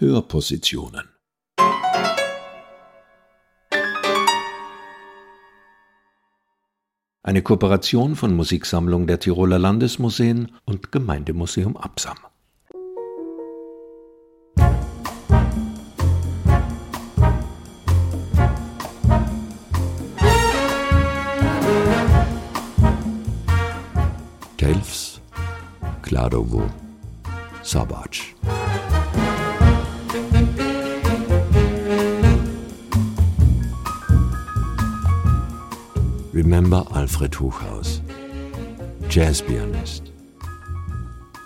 Hörpositionen. Eine Kooperation von Musiksammlung der Tiroler Landesmuseen und Gemeindemuseum Absam. Telfs, Kladovo, Sabac. Remember Alfred Hochhaus, Jazzpianist,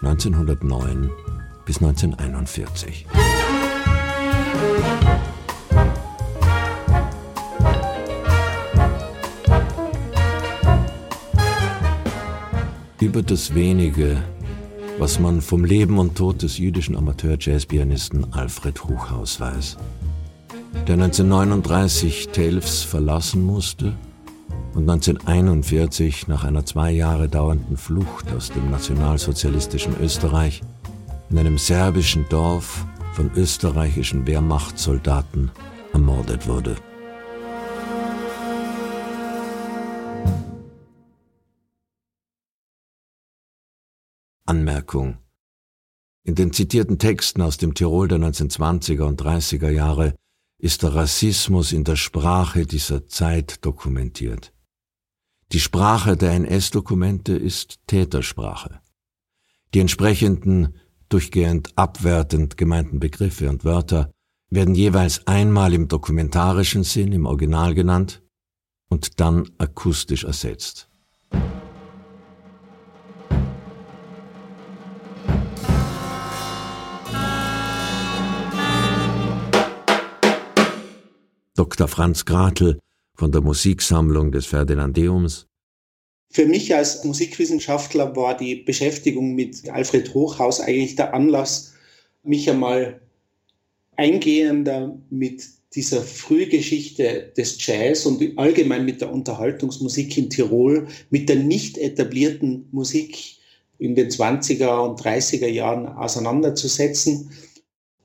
1909 bis 1941. Über das wenige, was man vom Leben und Tod des jüdischen Amateur-Jazzpianisten Alfred Hochhaus weiß, der 1939 Telfs verlassen musste und 1941 nach einer zwei Jahre dauernden Flucht aus dem nationalsozialistischen Österreich in einem serbischen Dorf von österreichischen Wehrmachtssoldaten ermordet wurde. Anmerkung. In den zitierten Texten aus dem Tirol der 1920er und 30er Jahre ist der Rassismus in der Sprache dieser Zeit dokumentiert. Die Sprache der NS-Dokumente ist Tätersprache. Die entsprechenden, durchgehend abwertend gemeinten Begriffe und Wörter werden jeweils einmal im dokumentarischen Sinn im Original genannt und dann akustisch ersetzt. Dr. Franz Gratel von der Musiksammlung des Ferdinandeums. Für mich als Musikwissenschaftler war die Beschäftigung mit Alfred Hochhaus eigentlich der Anlass, mich einmal eingehender mit dieser Frühgeschichte des Jazz und allgemein mit der Unterhaltungsmusik in Tirol, mit der nicht etablierten Musik in den 20er und 30er Jahren auseinanderzusetzen.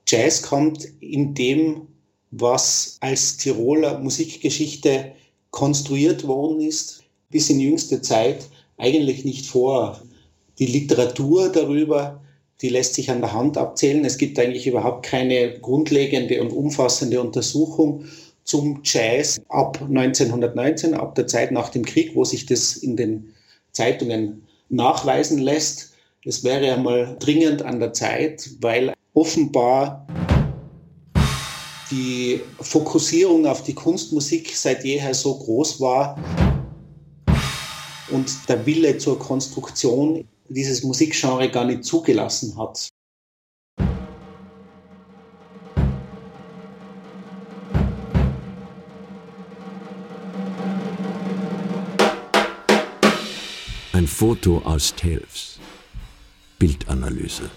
Jazz kommt in dem was als Tiroler Musikgeschichte konstruiert worden ist, bis in jüngste Zeit eigentlich nicht vor. Die Literatur darüber, die lässt sich an der Hand abzählen. Es gibt eigentlich überhaupt keine grundlegende und umfassende Untersuchung zum Jazz ab 1919, ab der Zeit nach dem Krieg, wo sich das in den Zeitungen nachweisen lässt. Es wäre einmal dringend an der Zeit, weil offenbar die Fokussierung auf die Kunstmusik seit jeher so groß war und der Wille zur Konstruktion dieses Musikgenre gar nicht zugelassen hat. Ein Foto aus Telfs. Bildanalyse.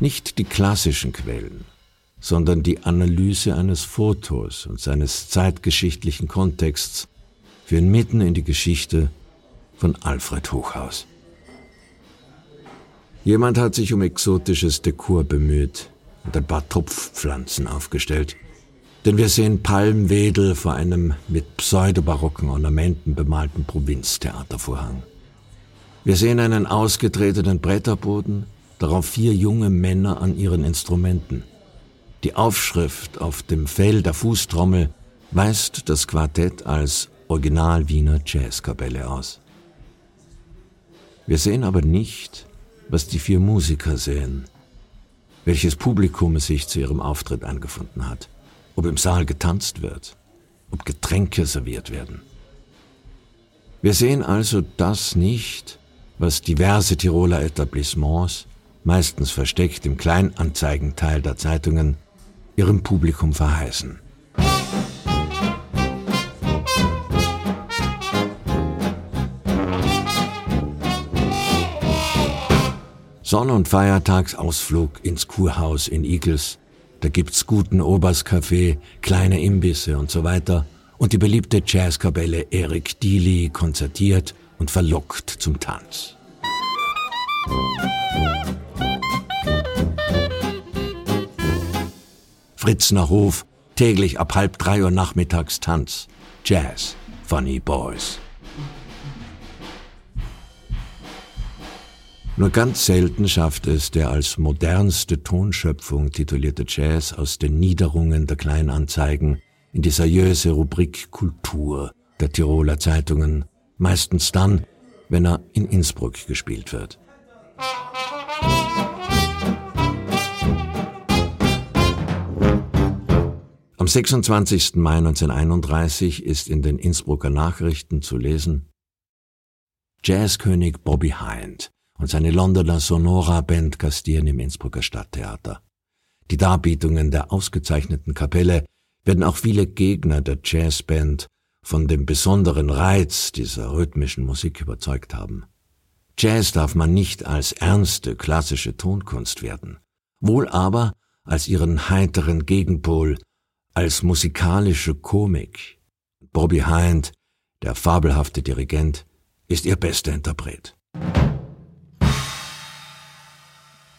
Nicht die klassischen Quellen, sondern die Analyse eines Fotos und seines zeitgeschichtlichen Kontexts führen mitten in die Geschichte von Alfred Hochhaus. Jemand hat sich um exotisches Dekor bemüht und ein paar Topfpflanzen aufgestellt, denn wir sehen Palmwedel vor einem mit pseudobarocken Ornamenten bemalten Provinztheatervorhang. Wir sehen einen ausgetretenen Bretterboden, darauf vier junge Männer an ihren Instrumenten. Die Aufschrift auf dem Fell der Fußtrommel weist das Quartett als Original Wiener Jazzkapelle aus. Wir sehen aber nicht, was die vier Musiker sehen, welches Publikum sich zu ihrem Auftritt angefunden hat, ob im Saal getanzt wird, ob Getränke serviert werden. Wir sehen also das nicht, was diverse Tiroler Etablissements meistens versteckt im Kleinanzeigenteil der Zeitungen, ihrem Publikum verheißen. Sonn- und Feiertagsausflug ins Kurhaus in Igels. Da gibt's guten Oberskaffee, kleine Imbisse und so weiter. Und die beliebte Jazzkapelle Eric Dealey konzertiert und verlockt zum Tanz. Fritzner Hof, täglich ab halb drei Uhr nachmittags Tanz. Jazz, Funny Boys. Nur ganz selten schafft es der als modernste Tonschöpfung titulierte Jazz aus den Niederungen der Kleinanzeigen in die seriöse Rubrik Kultur der Tiroler Zeitungen, meistens dann, wenn er in Innsbruck gespielt wird. Am 26. Mai 1931 ist in den Innsbrucker Nachrichten zu lesen, Jazzkönig Bobby Hind und seine Londoner Sonora-Band gastieren im Innsbrucker Stadttheater. Die Darbietungen der ausgezeichneten Kapelle werden auch viele Gegner der Jazzband von dem besonderen Reiz dieser rhythmischen Musik überzeugt haben. Jazz darf man nicht als ernste klassische Tonkunst werden, wohl aber als ihren heiteren Gegenpol, als musikalische Komik. Bobby Hind, der fabelhafte Dirigent, ist ihr bester Interpret.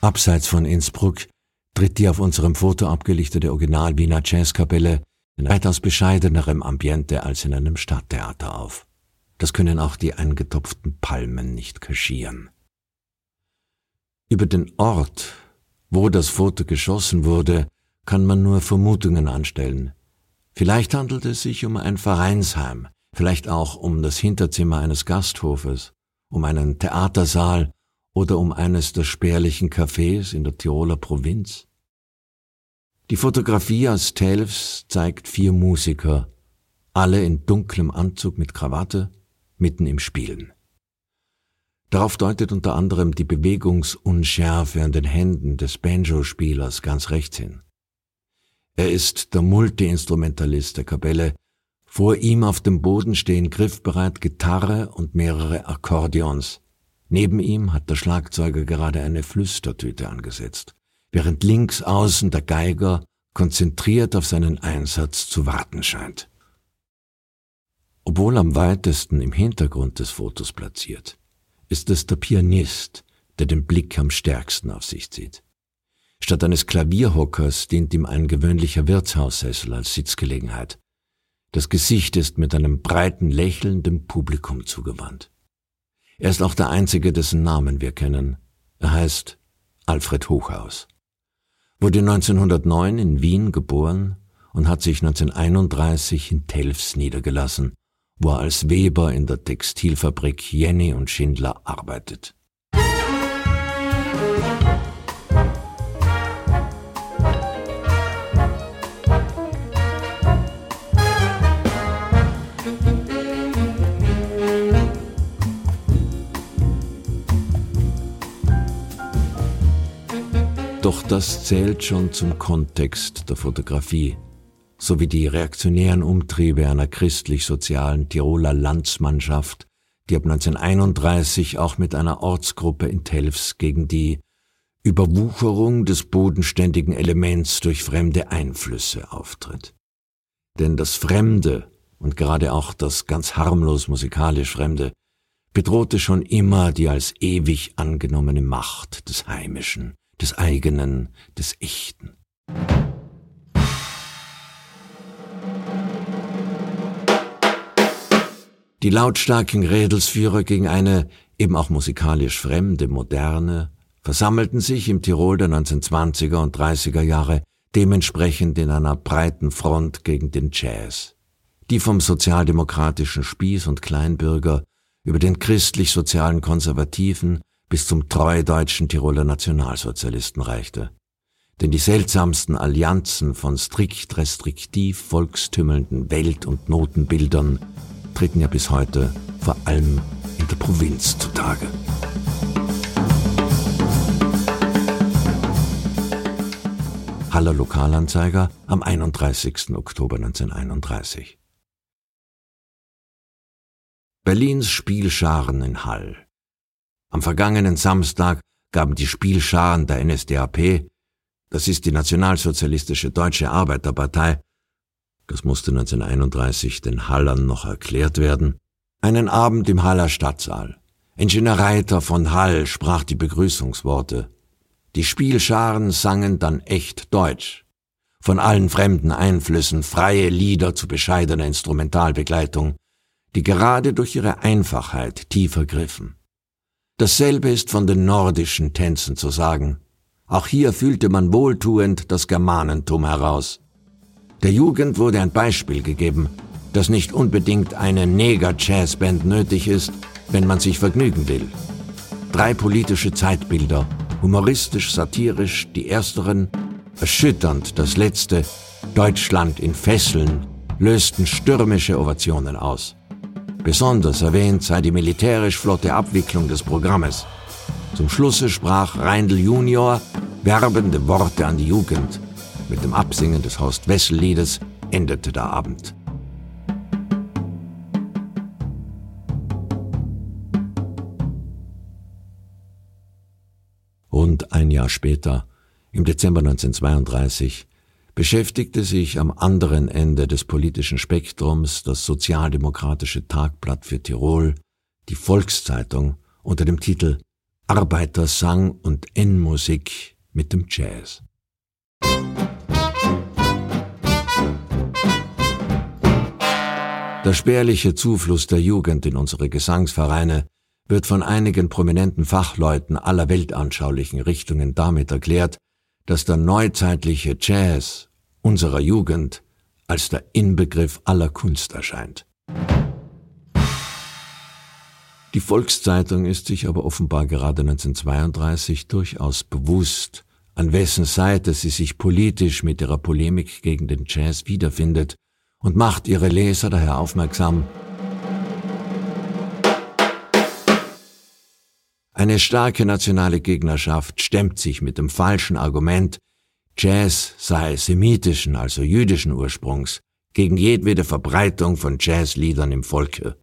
Abseits von Innsbruck tritt die auf unserem Foto abgelichtete Original Wiener Jazzkapelle in weitaus bescheidenerem Ambiente als in einem Stadttheater auf. Das können auch die eingetopften Palmen nicht kaschieren. Über den Ort, wo das Foto geschossen wurde, kann man nur Vermutungen anstellen. Vielleicht handelt es sich um ein Vereinsheim, vielleicht auch um das Hinterzimmer eines Gasthofes, um einen Theatersaal oder um eines der spärlichen Cafés in der Tiroler Provinz. Die Fotografie aus Telfs zeigt vier Musiker, alle in dunklem Anzug mit Krawatte, mitten im Spielen. Darauf deutet unter anderem die Bewegungsunschärfe an den Händen des Banjo-Spielers ganz rechts hin. Er ist der Multi-Instrumentalist der Kapelle. Vor ihm auf dem Boden stehen griffbereit Gitarre und mehrere Akkordeons. Neben ihm hat der Schlagzeuger gerade eine Flüstertüte angesetzt während links außen der Geiger konzentriert auf seinen Einsatz zu warten scheint. Obwohl am weitesten im Hintergrund des Fotos platziert, ist es der Pianist, der den Blick am stärksten auf sich zieht. Statt eines Klavierhockers dient ihm ein gewöhnlicher Wirtshaussessel als Sitzgelegenheit. Das Gesicht ist mit einem breiten Lächeln dem Publikum zugewandt. Er ist auch der einzige, dessen Namen wir kennen. Er heißt Alfred Hochhaus wurde 1909 in Wien geboren und hat sich 1931 in Telfs niedergelassen, wo er als Weber in der Textilfabrik Jenny und Schindler arbeitet. Doch das zählt schon zum Kontext der Fotografie, sowie die reaktionären Umtriebe einer christlich-sozialen Tiroler Landsmannschaft, die ab 1931 auch mit einer Ortsgruppe in Telfs gegen die Überwucherung des bodenständigen Elements durch fremde Einflüsse auftritt. Denn das Fremde und gerade auch das ganz harmlos musikalisch Fremde bedrohte schon immer die als ewig angenommene Macht des Heimischen, des eigenen, des Echten. Die lautstarken Rädelsführer gegen eine eben auch musikalisch fremde Moderne versammelten sich im Tirol der 1920er und 30er Jahre dementsprechend in einer breiten Front gegen den Jazz. Die vom sozialdemokratischen Spieß und Kleinbürger über den christlich-sozialen Konservativen bis zum treu deutschen Tiroler Nationalsozialisten reichte. Denn die seltsamsten Allianzen von strikt restriktiv volkstümmelnden Welt- und Notenbildern treten ja bis heute vor allem in der Provinz zutage. Haller Lokalanzeiger am 31. Oktober 1931. Berlins Spielscharen in Hall am vergangenen Samstag gaben die Spielscharen der NSDAP, das ist die Nationalsozialistische Deutsche Arbeiterpartei, das musste 1931 den Hallern noch erklärt werden, einen Abend im Haller Stadtsaal. Ingenieur Reiter von Hall sprach die Begrüßungsworte. Die Spielscharen sangen dann echt Deutsch. Von allen fremden Einflüssen freie Lieder zu bescheidener Instrumentalbegleitung, die gerade durch ihre Einfachheit tiefer griffen. Dasselbe ist von den nordischen Tänzen zu sagen. Auch hier fühlte man wohltuend das Germanentum heraus. Der Jugend wurde ein Beispiel gegeben, dass nicht unbedingt eine Neger-Jazzband nötig ist, wenn man sich vergnügen will. Drei politische Zeitbilder, humoristisch, satirisch die ersteren, erschütternd das letzte, Deutschland in Fesseln, lösten stürmische Ovationen aus. Besonders erwähnt sei die militärisch flotte Abwicklung des Programmes. Zum Schlusse sprach Reindl Junior werbende Worte an die Jugend. Mit dem Absingen des Horst-Wessel-Liedes endete der Abend. Und ein Jahr später, im Dezember 1932, beschäftigte sich am anderen Ende des politischen Spektrums das Sozialdemokratische Tagblatt für Tirol, die Volkszeitung, unter dem Titel Arbeitersang und N-Musik mit dem Jazz. Der spärliche Zufluss der Jugend in unsere Gesangsvereine wird von einigen prominenten Fachleuten aller weltanschaulichen Richtungen damit erklärt, dass der neuzeitliche Jazz unserer Jugend als der Inbegriff aller Kunst erscheint. Die Volkszeitung ist sich aber offenbar gerade 1932 durchaus bewusst, an wessen Seite sie sich politisch mit ihrer Polemik gegen den Jazz wiederfindet und macht ihre Leser daher aufmerksam, Eine starke nationale Gegnerschaft stemmt sich mit dem falschen Argument, Jazz sei semitischen, also jüdischen Ursprungs, gegen jedwede Verbreitung von Jazzliedern im Volke.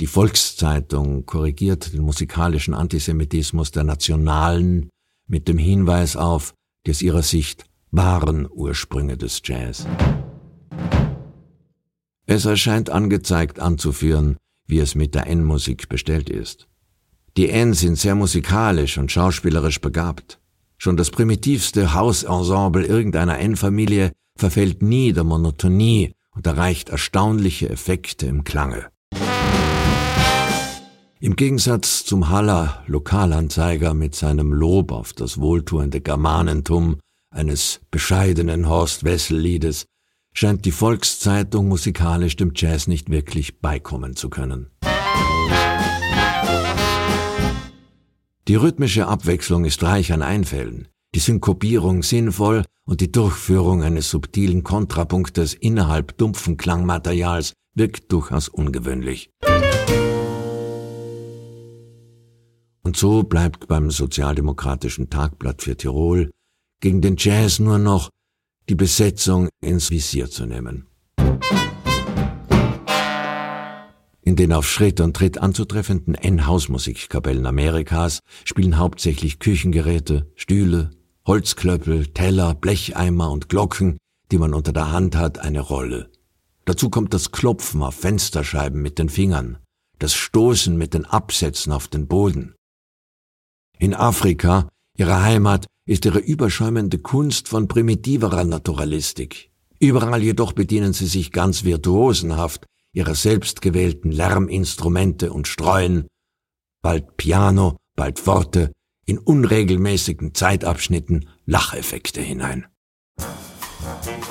Die Volkszeitung korrigiert den musikalischen Antisemitismus der Nationalen mit dem Hinweis auf die aus ihrer Sicht wahren Ursprünge des Jazz. Es erscheint angezeigt anzuführen, wie es mit der N-Musik bestellt ist. Die N sind sehr musikalisch und schauspielerisch begabt. Schon das primitivste Hausensemble irgendeiner N-Familie verfällt nie der Monotonie und erreicht erstaunliche Effekte im Klange. Im Gegensatz zum Haller Lokalanzeiger mit seinem Lob auf das wohltuende Germanentum eines bescheidenen Horst Wessel Liedes scheint die Volkszeitung musikalisch dem Jazz nicht wirklich beikommen zu können. Die rhythmische Abwechslung ist reich an Einfällen, die Synkopierung sinnvoll und die Durchführung eines subtilen Kontrapunktes innerhalb dumpfen Klangmaterials wirkt durchaus ungewöhnlich. Und so bleibt beim Sozialdemokratischen Tagblatt für Tirol gegen den Jazz nur noch die Besetzung ins Visier zu nehmen. In den auf Schritt und Tritt anzutreffenden N-Hausmusikkapellen Amerikas spielen hauptsächlich Küchengeräte, Stühle, Holzklöppel, Teller, Blecheimer und Glocken, die man unter der Hand hat, eine Rolle. Dazu kommt das Klopfen auf Fensterscheiben mit den Fingern, das Stoßen mit den Absätzen auf den Boden. In Afrika, ihrer Heimat, ist ihre überschäumende Kunst von primitiverer Naturalistik. Überall jedoch bedienen sie sich ganz virtuosenhaft ihrer selbstgewählten Lärminstrumente und streuen, bald Piano, bald Worte, in unregelmäßigen Zeitabschnitten Lacheffekte hinein. Musik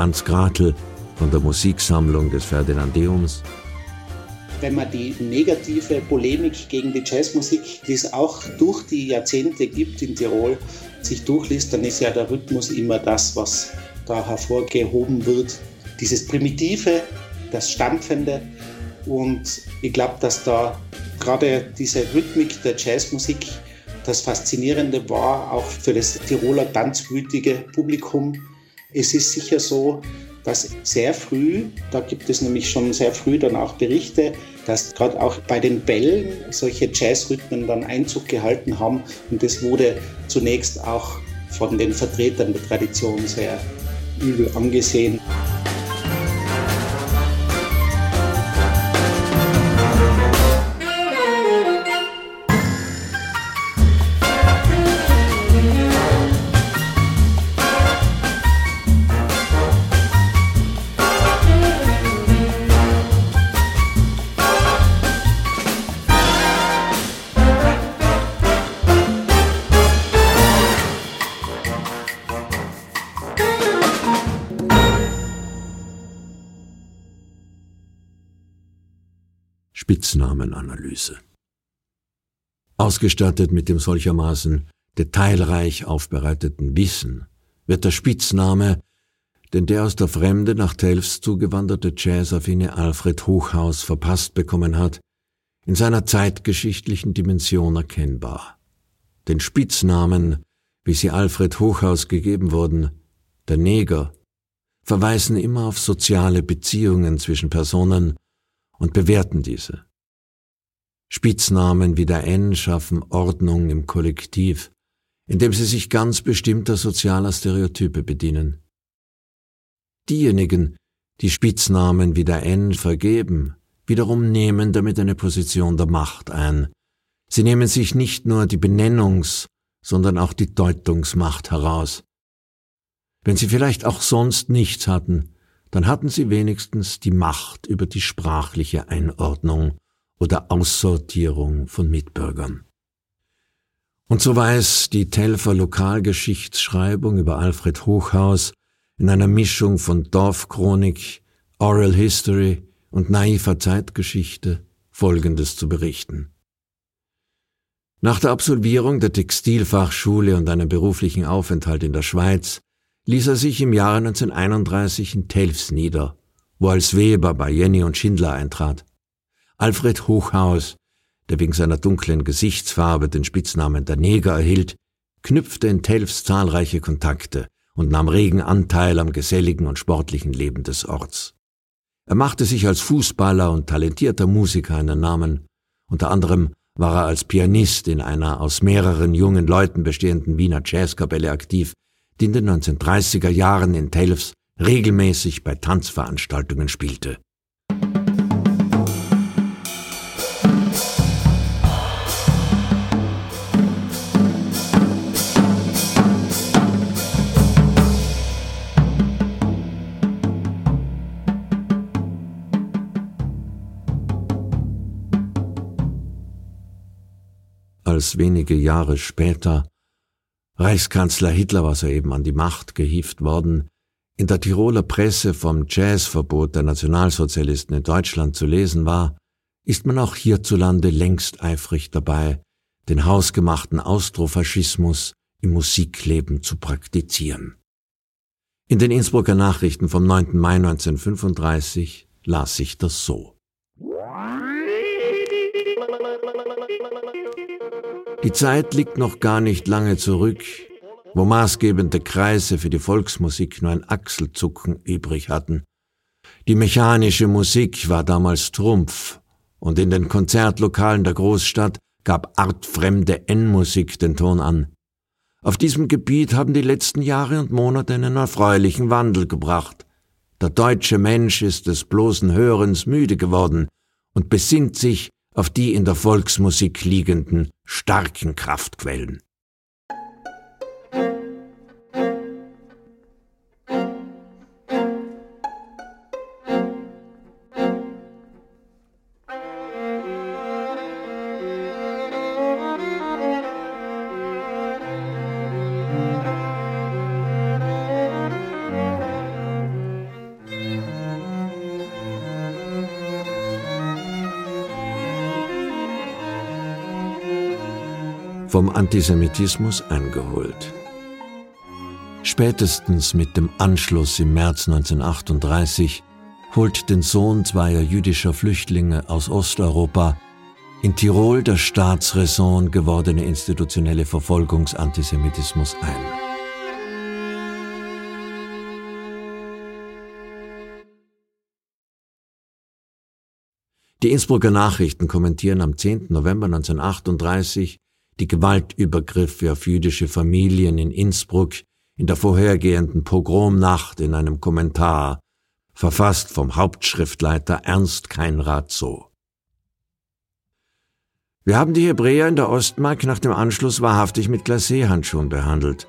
Franz Gratl von der Musiksammlung des Ferdinandeums. Wenn man die negative Polemik gegen die Jazzmusik, die es auch durch die Jahrzehnte gibt in Tirol, sich durchliest, dann ist ja der Rhythmus immer das, was da hervorgehoben wird. Dieses Primitive, das Stampfende. Und ich glaube, dass da gerade diese Rhythmik der Jazzmusik das Faszinierende war, auch für das Tiroler tanzwütige Publikum. Es ist sicher so, dass sehr früh, da gibt es nämlich schon sehr früh dann auch Berichte, dass gerade auch bei den Bällen solche Jazzrhythmen dann Einzug gehalten haben und das wurde zunächst auch von den Vertretern der Tradition sehr übel angesehen. Spitznamenanalyse. Ausgestattet mit dem solchermaßen detailreich aufbereiteten Wissen wird der Spitzname, den der aus der Fremde nach Telfs zugewanderte Jazzaffine Alfred Hochhaus verpasst bekommen hat, in seiner zeitgeschichtlichen Dimension erkennbar. Den Spitznamen, wie sie Alfred Hochhaus gegeben wurden, der Neger, verweisen immer auf soziale Beziehungen zwischen Personen und bewerten diese. Spitznamen wie der N schaffen Ordnung im Kollektiv, indem sie sich ganz bestimmter sozialer Stereotype bedienen. Diejenigen, die Spitznamen wie der N vergeben, wiederum nehmen damit eine Position der Macht ein. Sie nehmen sich nicht nur die Benennungs-, sondern auch die Deutungsmacht heraus. Wenn sie vielleicht auch sonst nichts hatten, dann hatten sie wenigstens die Macht über die sprachliche Einordnung oder Aussortierung von Mitbürgern. Und so weiß die Telfer Lokalgeschichtsschreibung über Alfred Hochhaus in einer Mischung von Dorfchronik, Oral History und naiver Zeitgeschichte Folgendes zu berichten. Nach der Absolvierung der Textilfachschule und einem beruflichen Aufenthalt in der Schweiz ließ er sich im Jahre 1931 in Telfs nieder, wo als Weber bei Jenny und Schindler eintrat. Alfred Hochhaus, der wegen seiner dunklen Gesichtsfarbe den Spitznamen der Neger erhielt, knüpfte in Telfs zahlreiche Kontakte und nahm regen Anteil am geselligen und sportlichen Leben des Orts. Er machte sich als Fußballer und talentierter Musiker einen Namen. Unter anderem war er als Pianist in einer aus mehreren jungen Leuten bestehenden Wiener Jazzkapelle aktiv, die in den 1930er Jahren in Telfs regelmäßig bei Tanzveranstaltungen spielte. als wenige Jahre später Reichskanzler Hitler war soeben an die Macht gehievt worden, in der Tiroler Presse vom Jazzverbot der Nationalsozialisten in Deutschland zu lesen war, ist man auch hierzulande längst eifrig dabei, den hausgemachten Austrofaschismus im Musikleben zu praktizieren. In den Innsbrucker Nachrichten vom 9. Mai 1935 las sich das so. Die Zeit liegt noch gar nicht lange zurück, wo maßgebende Kreise für die Volksmusik nur ein Achselzucken übrig hatten. Die mechanische Musik war damals Trumpf, und in den Konzertlokalen der Großstadt gab artfremde N-Musik den Ton an. Auf diesem Gebiet haben die letzten Jahre und Monate einen erfreulichen Wandel gebracht. Der deutsche Mensch ist des bloßen Hörens müde geworden und besinnt sich auf die in der Volksmusik liegenden starken Kraftquellen. Vom Antisemitismus eingeholt. Spätestens mit dem Anschluss im März 1938 holt den Sohn zweier jüdischer Flüchtlinge aus Osteuropa in Tirol der Staatsräson gewordene institutionelle Verfolgungsantisemitismus ein. Die Innsbrucker Nachrichten kommentieren am 10. November 1938 die Gewaltübergriffe auf jüdische Familien in Innsbruck in der vorhergehenden Pogromnacht in einem Kommentar, verfasst vom Hauptschriftleiter Ernst Keinrad so. Wir haben die Hebräer in der Ostmark nach dem Anschluss wahrhaftig mit Glacéhandschuhen behandelt.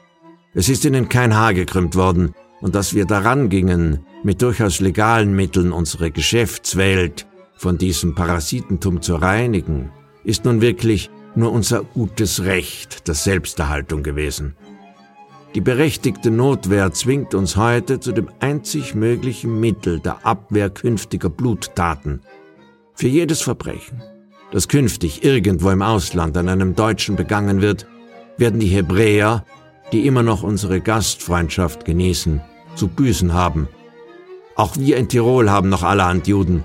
Es ist ihnen kein Haar gekrümmt worden, und dass wir daran gingen, mit durchaus legalen Mitteln unsere Geschäftswelt von diesem Parasitentum zu reinigen, ist nun wirklich nur unser gutes Recht der Selbsterhaltung gewesen. Die berechtigte Notwehr zwingt uns heute zu dem einzig möglichen Mittel der Abwehr künftiger Bluttaten. Für jedes Verbrechen, das künftig irgendwo im Ausland an einem Deutschen begangen wird, werden die Hebräer, die immer noch unsere Gastfreundschaft genießen, zu büßen haben. Auch wir in Tirol haben noch allerhand Juden,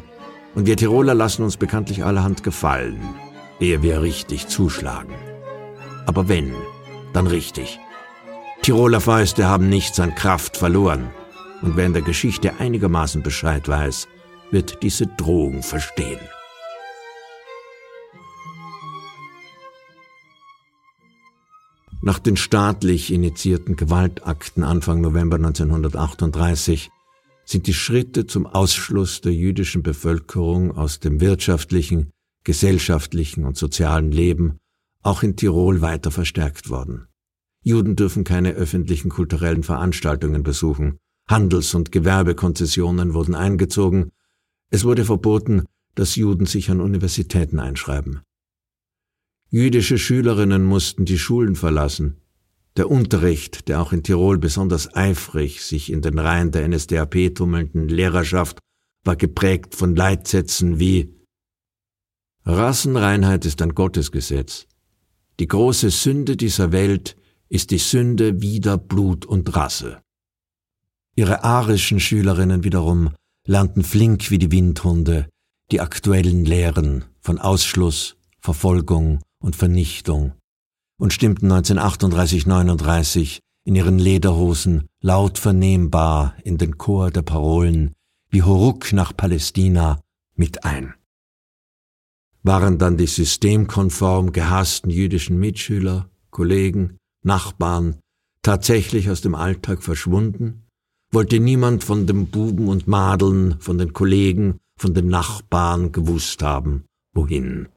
und wir Tiroler lassen uns bekanntlich allerhand gefallen, ehe wir richtig zuschlagen. Aber wenn, dann richtig. Tiroler Fäuste haben nichts an Kraft verloren. Und wer in der Geschichte einigermaßen Bescheid weiß, wird diese Drohung verstehen. Nach den staatlich initiierten Gewaltakten Anfang November 1938 sind die Schritte zum Ausschluss der jüdischen Bevölkerung aus dem wirtschaftlichen, gesellschaftlichen und sozialen Leben auch in Tirol weiter verstärkt worden. Juden dürfen keine öffentlichen kulturellen Veranstaltungen besuchen. Handels- und Gewerbekonzessionen wurden eingezogen. Es wurde verboten, dass Juden sich an Universitäten einschreiben. Jüdische Schülerinnen mussten die Schulen verlassen. Der Unterricht, der auch in Tirol besonders eifrig sich in den Reihen der NSDAP tummelnden Lehrerschaft, war geprägt von Leitsätzen wie Rassenreinheit ist ein Gottesgesetz. Die große Sünde dieser Welt ist die Sünde wider Blut und Rasse. Ihre arischen Schülerinnen wiederum lernten flink wie die Windhunde die aktuellen Lehren von Ausschluss, Verfolgung und Vernichtung und stimmten 1938-39 in ihren Lederhosen laut vernehmbar in den Chor der Parolen wie Horuk nach Palästina mit ein. Waren dann die systemkonform gehassten jüdischen Mitschüler, Kollegen, Nachbarn tatsächlich aus dem Alltag verschwunden? Wollte niemand von dem Buben und Madeln, von den Kollegen, von den Nachbarn gewusst haben, wohin?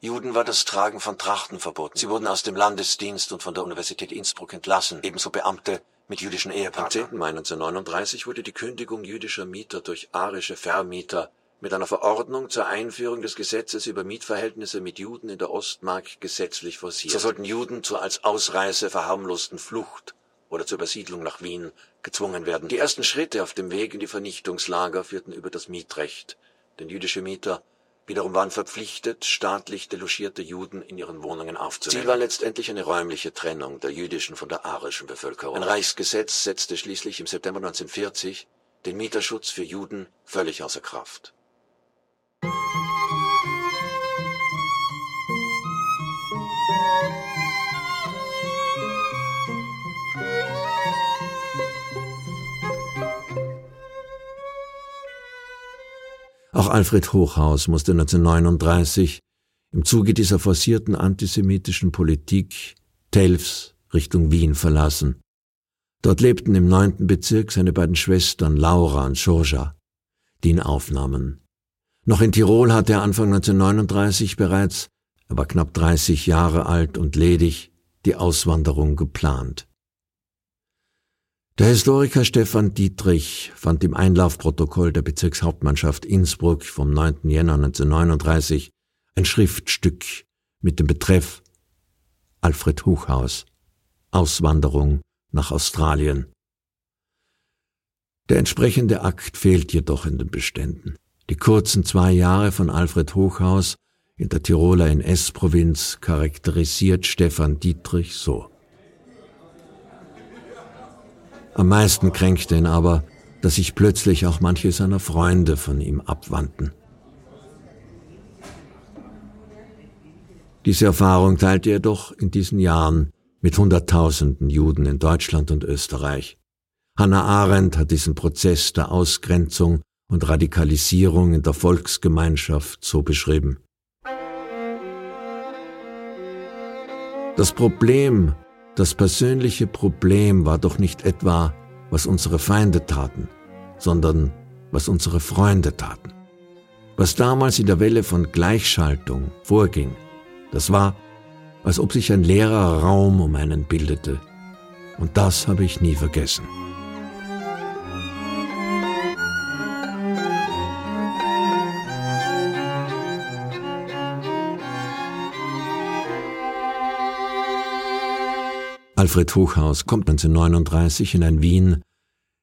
Juden war das Tragen von Trachten verboten. Sie wurden aus dem Landesdienst und von der Universität Innsbruck entlassen, ebenso Beamte mit jüdischen Ehepartnern. Am 10. Mai 1939 wurde die Kündigung jüdischer Mieter durch arische Vermieter mit einer Verordnung zur Einführung des Gesetzes über Mietverhältnisse mit Juden in der Ostmark gesetzlich forciert. So sollten Juden zur als Ausreise verharmlosten Flucht oder zur Übersiedlung nach Wien gezwungen werden. Die ersten Schritte auf dem Weg in die Vernichtungslager führten über das Mietrecht, denn jüdische Mieter wiederum waren verpflichtet, staatlich delogierte Juden in ihren Wohnungen aufzunehmen. Ziel war letztendlich eine räumliche Trennung der jüdischen von der arischen Bevölkerung. Ein Reichsgesetz setzte schließlich im September 1940 den Mieterschutz für Juden völlig außer Kraft. Auch Alfred Hochhaus musste 1939 im Zuge dieser forcierten antisemitischen Politik Telfs Richtung Wien verlassen. Dort lebten im neunten Bezirk seine beiden Schwestern Laura und Georgia, die ihn aufnahmen. Noch in Tirol hatte er Anfang 1939 bereits, er war knapp 30 Jahre alt und ledig, die Auswanderung geplant. Der Historiker Stefan Dietrich fand im Einlaufprotokoll der Bezirkshauptmannschaft Innsbruck vom 9. Jänner 1939 ein Schriftstück mit dem Betreff Alfred Huchhaus Auswanderung nach Australien. Der entsprechende Akt fehlt jedoch in den Beständen. Die kurzen zwei Jahre von Alfred Hochhaus in der Tiroler NS-Provinz charakterisiert Stefan Dietrich so. Am meisten kränkte ihn aber, dass sich plötzlich auch manche seiner Freunde von ihm abwandten. Diese Erfahrung teilte er doch in diesen Jahren mit Hunderttausenden Juden in Deutschland und Österreich. Hannah Arendt hat diesen Prozess der Ausgrenzung und Radikalisierung in der Volksgemeinschaft so beschrieben. Das Problem, das persönliche Problem war doch nicht etwa, was unsere Feinde taten, sondern was unsere Freunde taten. Was damals in der Welle von Gleichschaltung vorging, das war, als ob sich ein leerer Raum um einen bildete. Und das habe ich nie vergessen. Alfred Hochhaus kommt 1939 in ein Wien,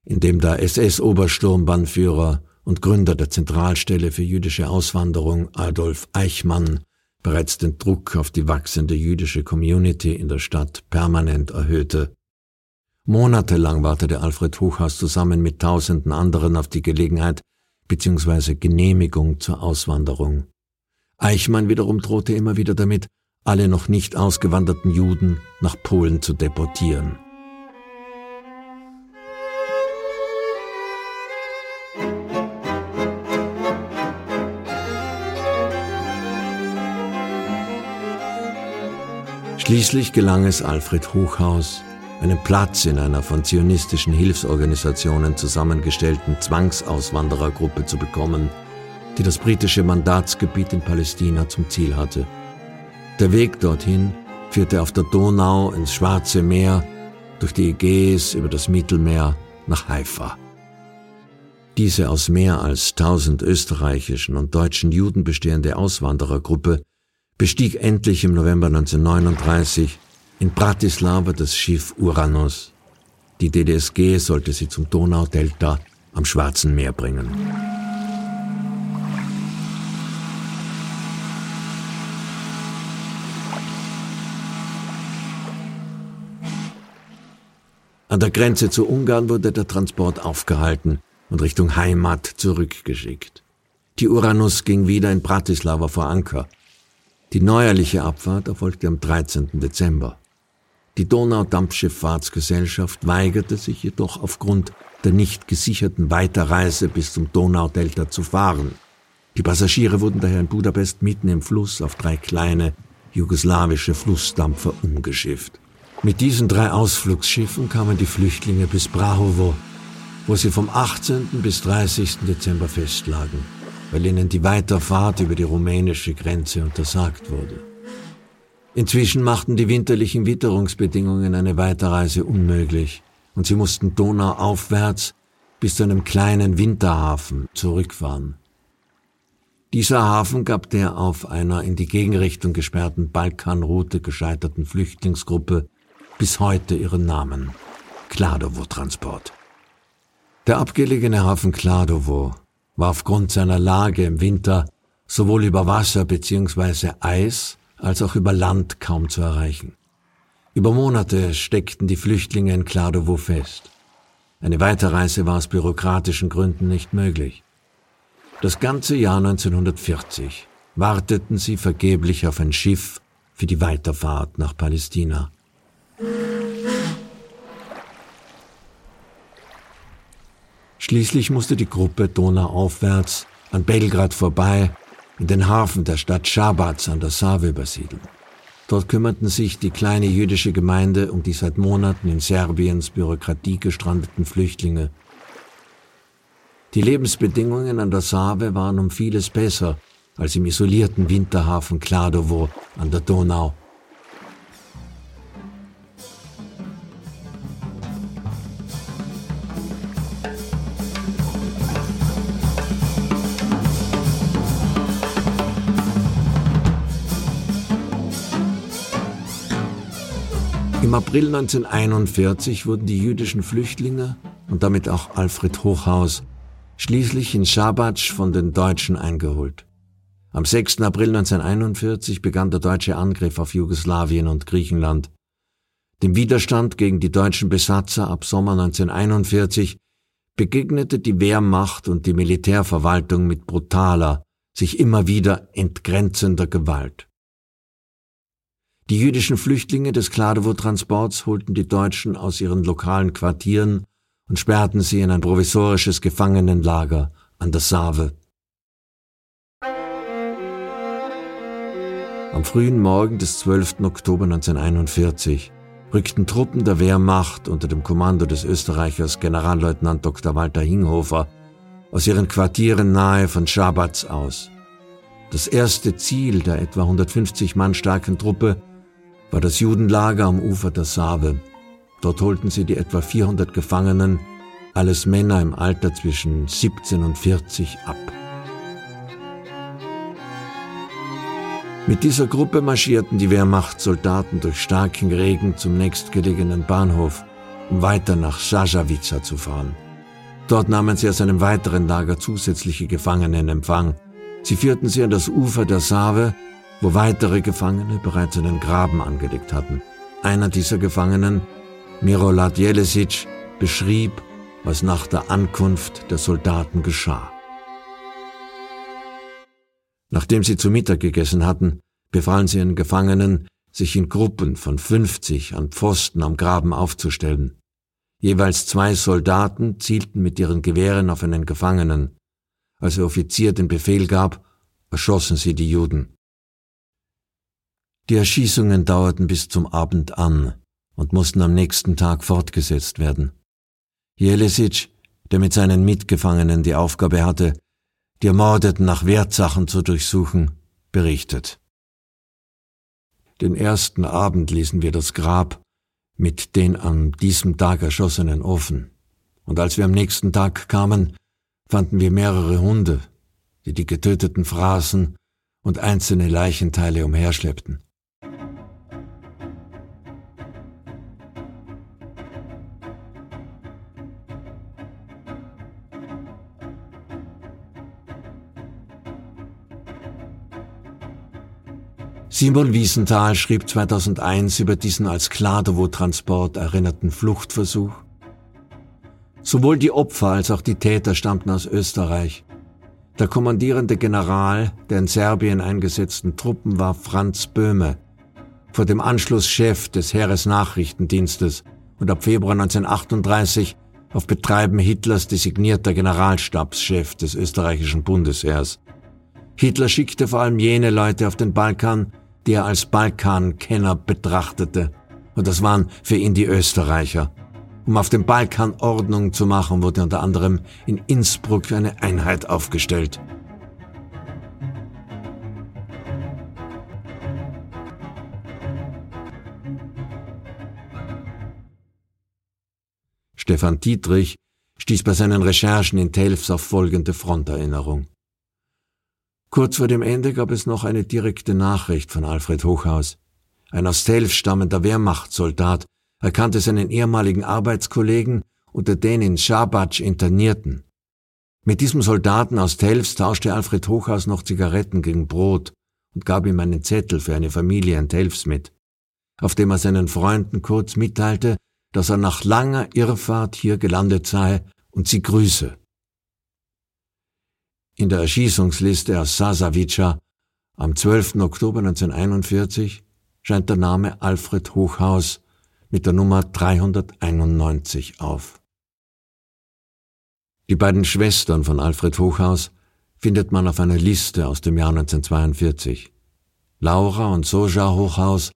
in dem der SS-Obersturmbannführer und Gründer der Zentralstelle für jüdische Auswanderung Adolf Eichmann bereits den Druck auf die wachsende jüdische Community in der Stadt permanent erhöhte. Monatelang wartete Alfred Hochhaus zusammen mit tausenden anderen auf die Gelegenheit bzw. Genehmigung zur Auswanderung. Eichmann wiederum drohte immer wieder damit, alle noch nicht ausgewanderten Juden nach Polen zu deportieren. Schließlich gelang es Alfred Hochhaus, einen Platz in einer von zionistischen Hilfsorganisationen zusammengestellten Zwangsauswanderergruppe zu bekommen, die das britische Mandatsgebiet in Palästina zum Ziel hatte. Der Weg dorthin führte auf der Donau ins Schwarze Meer, durch die Ägäis über das Mittelmeer nach Haifa. Diese aus mehr als tausend österreichischen und deutschen Juden bestehende Auswanderergruppe bestieg endlich im November 1939 in Bratislava das Schiff Uranus. Die DDSG sollte sie zum Donaudelta am Schwarzen Meer bringen. An der Grenze zu Ungarn wurde der Transport aufgehalten und Richtung Heimat zurückgeschickt. Die Uranus ging wieder in Bratislava vor Anker. Die neuerliche Abfahrt erfolgte am 13. Dezember. Die Donaudampfschifffahrtsgesellschaft weigerte sich jedoch aufgrund der nicht gesicherten Weiterreise bis zum Donaudelta zu fahren. Die Passagiere wurden daher in Budapest mitten im Fluss auf drei kleine jugoslawische Flussdampfer umgeschifft. Mit diesen drei Ausflugsschiffen kamen die Flüchtlinge bis Brahovo, wo sie vom 18. bis 30. Dezember festlagen, weil ihnen die Weiterfahrt über die rumänische Grenze untersagt wurde. Inzwischen machten die winterlichen Witterungsbedingungen eine Weiterreise unmöglich und sie mussten Donau aufwärts bis zu einem kleinen Winterhafen zurückfahren. Dieser Hafen gab der auf einer in die Gegenrichtung gesperrten Balkanroute gescheiterten Flüchtlingsgruppe bis heute ihren Namen. Kladowo-Transport. Der abgelegene Hafen Kladowo war aufgrund seiner Lage im Winter sowohl über Wasser bzw. Eis als auch über Land kaum zu erreichen. Über Monate steckten die Flüchtlinge in Kladowo fest. Eine Weiterreise war aus bürokratischen Gründen nicht möglich. Das ganze Jahr 1940 warteten sie vergeblich auf ein Schiff für die Weiterfahrt nach Palästina. Schließlich musste die Gruppe donauaufwärts an Belgrad vorbei in den Hafen der Stadt Schabatz an der Save übersiedeln. Dort kümmerten sich die kleine jüdische Gemeinde um die seit Monaten in Serbiens Bürokratie gestrandeten Flüchtlinge. Die Lebensbedingungen an der Save waren um vieles besser als im isolierten Winterhafen Kladowo an der Donau. April 1941 wurden die jüdischen Flüchtlinge und damit auch Alfred Hochhaus schließlich in Schabatsch von den Deutschen eingeholt. Am 6. April 1941 begann der deutsche Angriff auf Jugoslawien und Griechenland. Dem Widerstand gegen die deutschen Besatzer ab Sommer 1941 begegnete die Wehrmacht und die Militärverwaltung mit brutaler, sich immer wieder entgrenzender Gewalt. Die jüdischen Flüchtlinge des Kladowo-Transports holten die Deutschen aus ihren lokalen Quartieren und sperrten sie in ein provisorisches Gefangenenlager an der Save. Am frühen Morgen des 12. Oktober 1941 rückten Truppen der Wehrmacht unter dem Kommando des Österreichers Generalleutnant Dr. Walter Hinghofer aus ihren Quartieren nahe von Schabatz aus. Das erste Ziel der etwa 150 Mann starken Truppe war das Judenlager am Ufer der Save. Dort holten sie die etwa 400 Gefangenen, alles Männer im Alter zwischen 17 und 40, ab. Mit dieser Gruppe marschierten die Wehrmachtssoldaten durch starken Regen zum nächstgelegenen Bahnhof, um weiter nach Szajawica zu fahren. Dort nahmen sie aus einem weiteren Lager zusätzliche Gefangene in Empfang. Sie führten sie an das Ufer der Save, wo weitere Gefangene bereits einen Graben angelegt hatten. Einer dieser Gefangenen, Mirolad Jelesic, beschrieb, was nach der Ankunft der Soldaten geschah. Nachdem sie zu Mittag gegessen hatten, befahlen sie ihren Gefangenen, sich in Gruppen von 50 an Pfosten am Graben aufzustellen. Jeweils zwei Soldaten zielten mit ihren Gewehren auf einen Gefangenen. Als der Offizier den Befehl gab, erschossen sie die Juden. Die Erschießungen dauerten bis zum Abend an und mussten am nächsten Tag fortgesetzt werden. Jelesic, der mit seinen Mitgefangenen die Aufgabe hatte, die Ermordeten nach Wertsachen zu durchsuchen, berichtet. Den ersten Abend ließen wir das Grab mit den an diesem Tag erschossenen offen. Und als wir am nächsten Tag kamen, fanden wir mehrere Hunde, die die Getöteten fraßen und einzelne Leichenteile umherschleppten. Simon Wiesenthal schrieb 2001 über diesen als Kladowo-Transport erinnerten Fluchtversuch. Sowohl die Opfer als auch die Täter stammten aus Österreich. Der kommandierende General der in Serbien eingesetzten Truppen war Franz Böhme, vor dem Anschluss Chef des Heeresnachrichtendienstes und ab Februar 1938 auf Betreiben Hitlers designierter Generalstabschef des österreichischen Bundesheers. Hitler schickte vor allem jene Leute auf den Balkan, die er als Balkankenner betrachtete. Und das waren für ihn die Österreicher. Um auf dem Balkan Ordnung zu machen, wurde unter anderem in Innsbruck eine Einheit aufgestellt. Stefan Dietrich stieß bei seinen Recherchen in Telfs auf folgende Fronterinnerung. Kurz vor dem Ende gab es noch eine direkte Nachricht von Alfred Hochhaus. Ein aus Telf stammender Wehrmachtssoldat erkannte seinen ehemaligen Arbeitskollegen unter den in Schabatsch internierten. Mit diesem Soldaten aus Telfs tauschte Alfred Hochhaus noch Zigaretten gegen Brot und gab ihm einen Zettel für eine Familie in Telfs mit, auf dem er seinen Freunden kurz mitteilte, dass er nach langer Irrfahrt hier gelandet sei und sie grüße. In der Erschießungsliste aus Sasavica am 12. Oktober 1941 scheint der Name Alfred Hochhaus mit der Nummer 391 auf. Die beiden Schwestern von Alfred Hochhaus findet man auf einer Liste aus dem Jahr 1942. Laura und Soja Hochhaus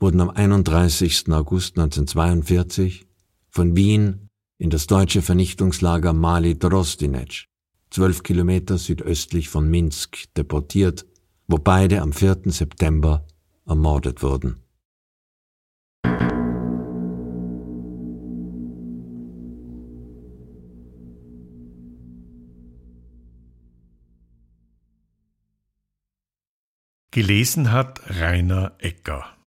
wurden am 31. August 1942 von Wien in das deutsche Vernichtungslager Mali Drostinec zwölf Kilometer südöstlich von Minsk, deportiert, wo beide am 4. September ermordet wurden. Gelesen hat Rainer Ecker.